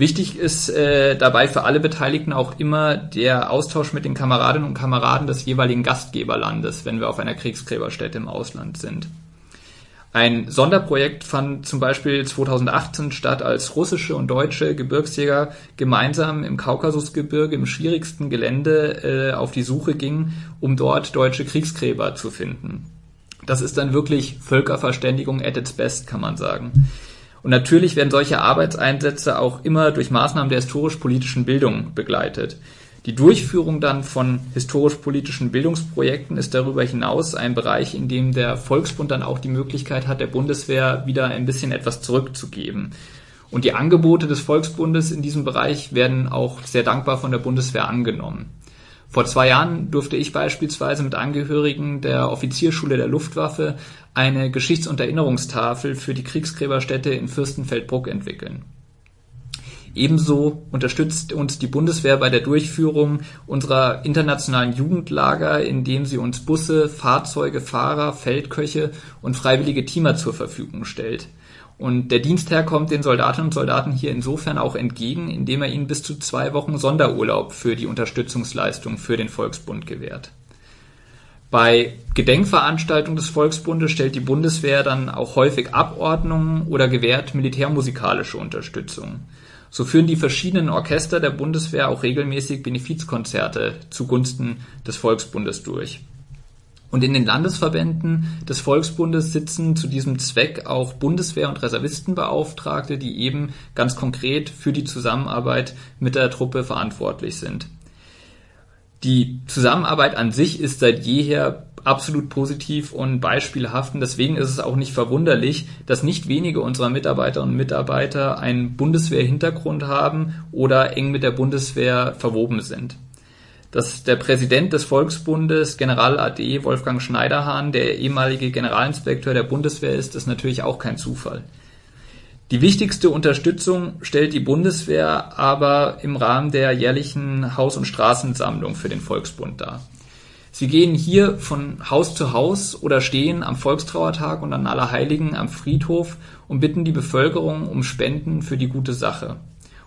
Speaker 2: Wichtig ist äh, dabei für alle Beteiligten auch immer der Austausch mit den Kameradinnen und Kameraden des jeweiligen Gastgeberlandes, wenn wir auf einer Kriegsgräberstätte im Ausland sind. Ein Sonderprojekt fand zum Beispiel 2018 statt, als russische und deutsche Gebirgsjäger gemeinsam im Kaukasusgebirge im schwierigsten Gelände äh, auf die Suche gingen, um dort deutsche Kriegsgräber zu finden. Das ist dann wirklich Völkerverständigung at its best, kann man sagen. Und natürlich werden solche Arbeitseinsätze auch immer durch Maßnahmen der historisch-politischen Bildung begleitet. Die Durchführung dann von historisch-politischen Bildungsprojekten ist darüber hinaus ein Bereich, in dem der Volksbund dann auch die Möglichkeit hat, der Bundeswehr wieder ein bisschen etwas zurückzugeben. Und die Angebote des Volksbundes in diesem Bereich werden auch sehr dankbar von der Bundeswehr angenommen. Vor zwei Jahren durfte ich beispielsweise mit Angehörigen der Offizierschule der Luftwaffe eine Geschichts- und Erinnerungstafel für die Kriegsgräberstätte in Fürstenfeldbruck entwickeln. Ebenso unterstützt uns die Bundeswehr bei der Durchführung unserer internationalen Jugendlager, indem sie uns Busse, Fahrzeuge, Fahrer, Feldköche und freiwillige Teamer zur Verfügung stellt. Und der Dienstherr kommt den Soldatinnen und Soldaten hier insofern auch entgegen, indem er ihnen bis zu zwei Wochen Sonderurlaub für die Unterstützungsleistung für den Volksbund gewährt. Bei Gedenkveranstaltungen des Volksbundes stellt die Bundeswehr dann auch häufig Abordnungen oder gewährt militärmusikalische Unterstützung. So führen die verschiedenen Orchester der Bundeswehr auch regelmäßig Benefizkonzerte zugunsten des Volksbundes durch. Und in den Landesverbänden des Volksbundes sitzen zu diesem Zweck auch Bundeswehr- und Reservistenbeauftragte, die eben ganz konkret für die Zusammenarbeit mit der Truppe verantwortlich sind. Die Zusammenarbeit an sich ist seit jeher absolut positiv und beispielhaft. Und deswegen ist es auch nicht verwunderlich, dass nicht wenige unserer Mitarbeiterinnen und Mitarbeiter einen Bundeswehr-Hintergrund haben oder eng mit der Bundeswehr verwoben sind. Dass der Präsident des Volksbundes, General AD Wolfgang Schneiderhahn, der ehemalige Generalinspekteur der Bundeswehr ist, ist natürlich auch kein Zufall. Die wichtigste Unterstützung stellt die Bundeswehr aber im Rahmen der jährlichen Haus- und Straßensammlung für den Volksbund dar. Sie gehen hier von Haus zu Haus oder stehen am Volkstrauertag und an Allerheiligen am Friedhof und bitten die Bevölkerung um Spenden für die gute Sache.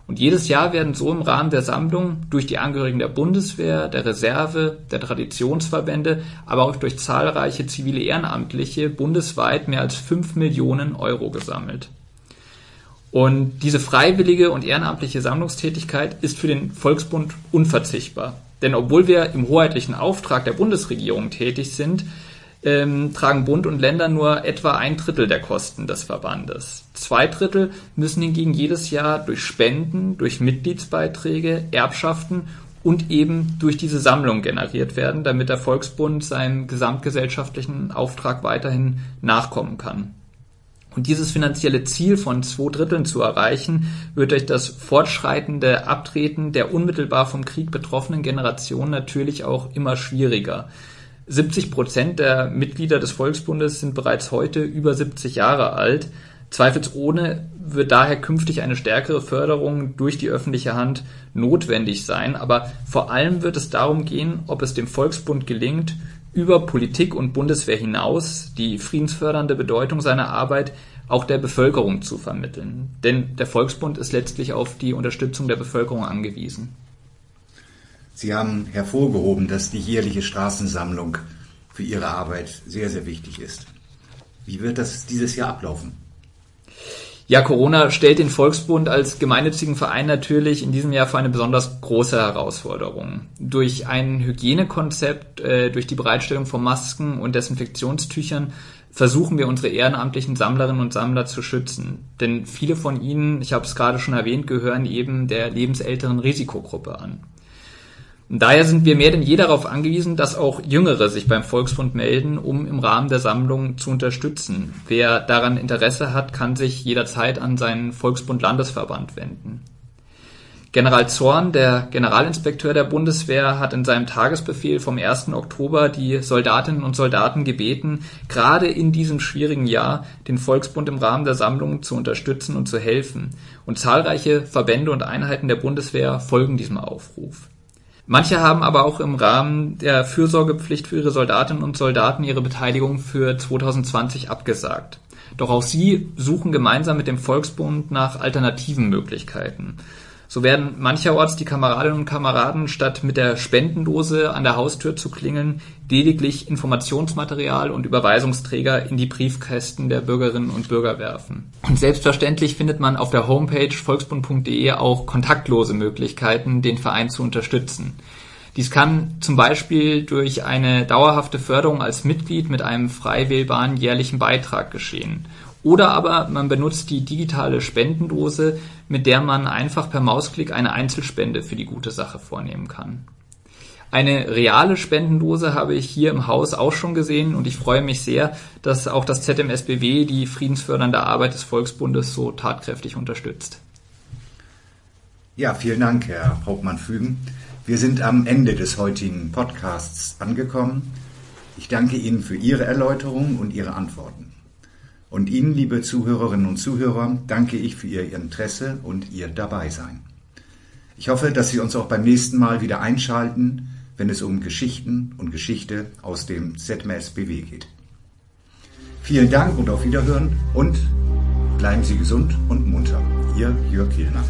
Speaker 2: Und jedes Jahr werden so im Rahmen der Sammlung durch die Angehörigen der Bundeswehr, der Reserve, der Traditionsverbände, aber auch durch zahlreiche zivile Ehrenamtliche bundesweit mehr als fünf Millionen Euro gesammelt. Und diese freiwillige und ehrenamtliche Sammlungstätigkeit ist für den Volksbund unverzichtbar. Denn obwohl wir im hoheitlichen Auftrag der Bundesregierung tätig sind, ähm, tragen Bund und Länder nur etwa ein Drittel der Kosten des Verbandes. Zwei Drittel müssen hingegen jedes Jahr durch Spenden, durch Mitgliedsbeiträge, Erbschaften und eben durch diese Sammlung generiert werden, damit der Volksbund seinem gesamtgesellschaftlichen Auftrag weiterhin nachkommen kann. Und dieses finanzielle Ziel von zwei Dritteln zu erreichen, wird durch das fortschreitende Abtreten der unmittelbar vom Krieg betroffenen Generation natürlich auch immer schwieriger. 70 Prozent der Mitglieder des Volksbundes sind bereits heute über 70 Jahre alt. Zweifelsohne wird daher künftig eine stärkere Förderung durch die öffentliche Hand notwendig sein. Aber vor allem wird es darum gehen, ob es dem Volksbund gelingt, über Politik und Bundeswehr hinaus die friedensfördernde Bedeutung seiner Arbeit auch der Bevölkerung zu vermitteln. Denn der Volksbund ist letztlich auf die Unterstützung der Bevölkerung angewiesen.
Speaker 1: Sie haben hervorgehoben, dass die jährliche Straßensammlung für Ihre Arbeit sehr, sehr wichtig ist. Wie wird das dieses Jahr ablaufen?
Speaker 2: Ja, Corona stellt den Volksbund als gemeinnützigen Verein natürlich in diesem Jahr vor eine besonders große Herausforderung. Durch ein Hygienekonzept, äh, durch die Bereitstellung von Masken und Desinfektionstüchern versuchen wir unsere ehrenamtlichen Sammlerinnen und Sammler zu schützen. Denn viele von ihnen, ich habe es gerade schon erwähnt, gehören eben der lebensälteren Risikogruppe an. Daher sind wir mehr denn je darauf angewiesen, dass auch Jüngere sich beim Volksbund melden, um im Rahmen der Sammlung zu unterstützen. Wer daran Interesse hat, kann sich jederzeit an seinen Volksbund-Landesverband wenden. General Zorn, der Generalinspekteur der Bundeswehr, hat in seinem Tagesbefehl vom 1. Oktober die Soldatinnen und Soldaten gebeten, gerade in diesem schwierigen Jahr den Volksbund im Rahmen der Sammlung zu unterstützen und zu helfen. Und zahlreiche Verbände und Einheiten der Bundeswehr folgen diesem Aufruf. Manche haben aber auch im Rahmen der Fürsorgepflicht für ihre Soldatinnen und Soldaten ihre Beteiligung für 2020 abgesagt. Doch auch sie suchen gemeinsam mit dem Volksbund nach alternativen Möglichkeiten. So werden mancherorts die Kameradinnen und Kameraden statt mit der Spendendose an der Haustür zu klingeln, lediglich Informationsmaterial und Überweisungsträger in die Briefkästen der Bürgerinnen und Bürger werfen. Und selbstverständlich findet man auf der Homepage volksbund.de auch kontaktlose Möglichkeiten, den Verein zu unterstützen. Dies kann zum Beispiel durch eine dauerhafte Förderung als Mitglied mit einem frei wählbaren jährlichen Beitrag geschehen oder aber man benutzt die digitale Spendendose, mit der man einfach per Mausklick eine Einzelspende für die gute Sache vornehmen kann. Eine reale Spendendose habe ich hier im Haus auch schon gesehen und ich freue mich sehr, dass auch das ZMSBW die friedensfördernde Arbeit des Volksbundes so tatkräftig unterstützt.
Speaker 1: Ja, vielen Dank, Herr Hauptmann Fügen. Wir sind am Ende des heutigen Podcasts angekommen. Ich danke Ihnen für Ihre Erläuterungen und Ihre Antworten. Und Ihnen, liebe Zuhörerinnen und Zuhörer, danke ich für Ihr Interesse und Ihr Dabeisein. Ich hoffe, dass Sie uns auch beim nächsten Mal wieder einschalten, wenn es um Geschichten und Geschichte aus dem ZMSBW geht. Vielen Dank und auf Wiederhören und bleiben Sie gesund und munter. Ihr Jörg Kielner.